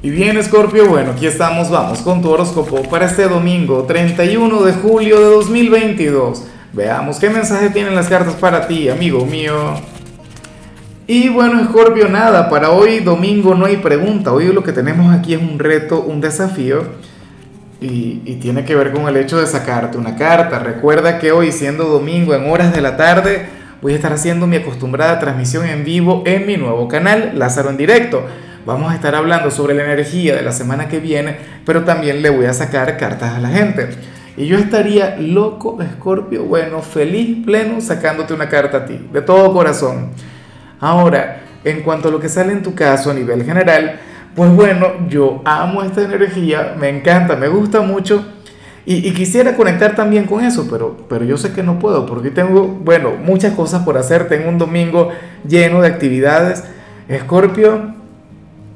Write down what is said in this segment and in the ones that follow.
Y bien, Scorpio, bueno, aquí estamos, vamos con tu horóscopo para este domingo 31 de julio de 2022. Veamos qué mensaje tienen las cartas para ti, amigo mío. Y bueno, Scorpio, nada, para hoy domingo no hay pregunta. Hoy lo que tenemos aquí es un reto, un desafío. Y, y tiene que ver con el hecho de sacarte una carta. Recuerda que hoy, siendo domingo en horas de la tarde, voy a estar haciendo mi acostumbrada transmisión en vivo en mi nuevo canal, Lázaro en directo Vamos a estar hablando sobre la energía de la semana que viene, pero también le voy a sacar cartas a la gente. Y yo estaría loco, Escorpio, bueno, feliz, pleno, sacándote una carta a ti, de todo corazón. Ahora, en cuanto a lo que sale en tu caso a nivel general, pues bueno, yo amo esta energía, me encanta, me gusta mucho. Y, quisiera conectar también con eso, pero, pero yo sé que no puedo, porque tengo, bueno, muchas cosas por hacer. Tengo un domingo lleno de actividades. Escorpio,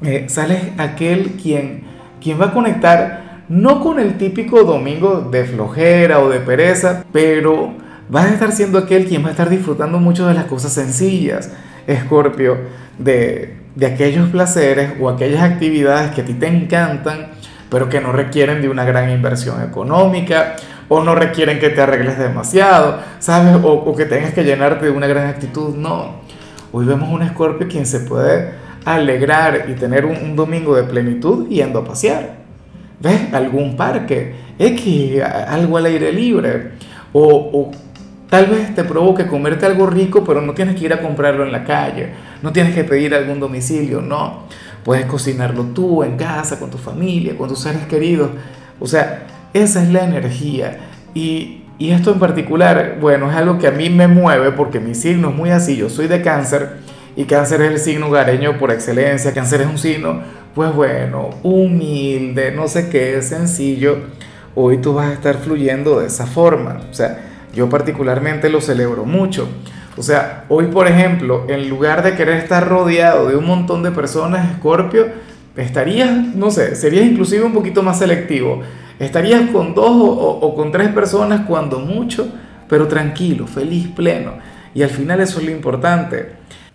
eh, sale aquel quien, quien va a conectar no con el típico domingo de flojera o de pereza, pero va a estar siendo aquel quien va a estar disfrutando mucho de las cosas sencillas, Escorpio, de, de aquellos placeres o aquellas actividades que a ti te encantan, pero que no requieren de una gran inversión económica o no requieren que te arregles demasiado, ¿sabes? O, o que tengas que llenarte de una gran actitud. No. Hoy vemos un Escorpio quien se puede alegrar y tener un, domingo de plenitud yendo a pasear. ¿Ves? Algún parque, X, algo al aire libre. O, o, tal vez te provoque comerte algo rico, pero no tienes que ir a comprarlo en la calle. No tienes que pedir algún domicilio, no. Puedes cocinarlo tú en casa, con tu familia, con tus seres queridos. O sea, esa es la energía. Y, y esto en particular, bueno, es algo que a mí me mueve porque mi signo es muy así. Yo soy de cáncer y cáncer es el signo hogareño por excelencia, cáncer es un signo, pues bueno, humilde, no sé qué, sencillo, hoy tú vas a estar fluyendo de esa forma, o sea, yo particularmente lo celebro mucho. O sea, hoy por ejemplo, en lugar de querer estar rodeado de un montón de personas, Escorpio, estarías, no sé, serías inclusive un poquito más selectivo. Estarías con dos o, o con tres personas cuando mucho, pero tranquilo, feliz, pleno. Y al final eso es lo importante.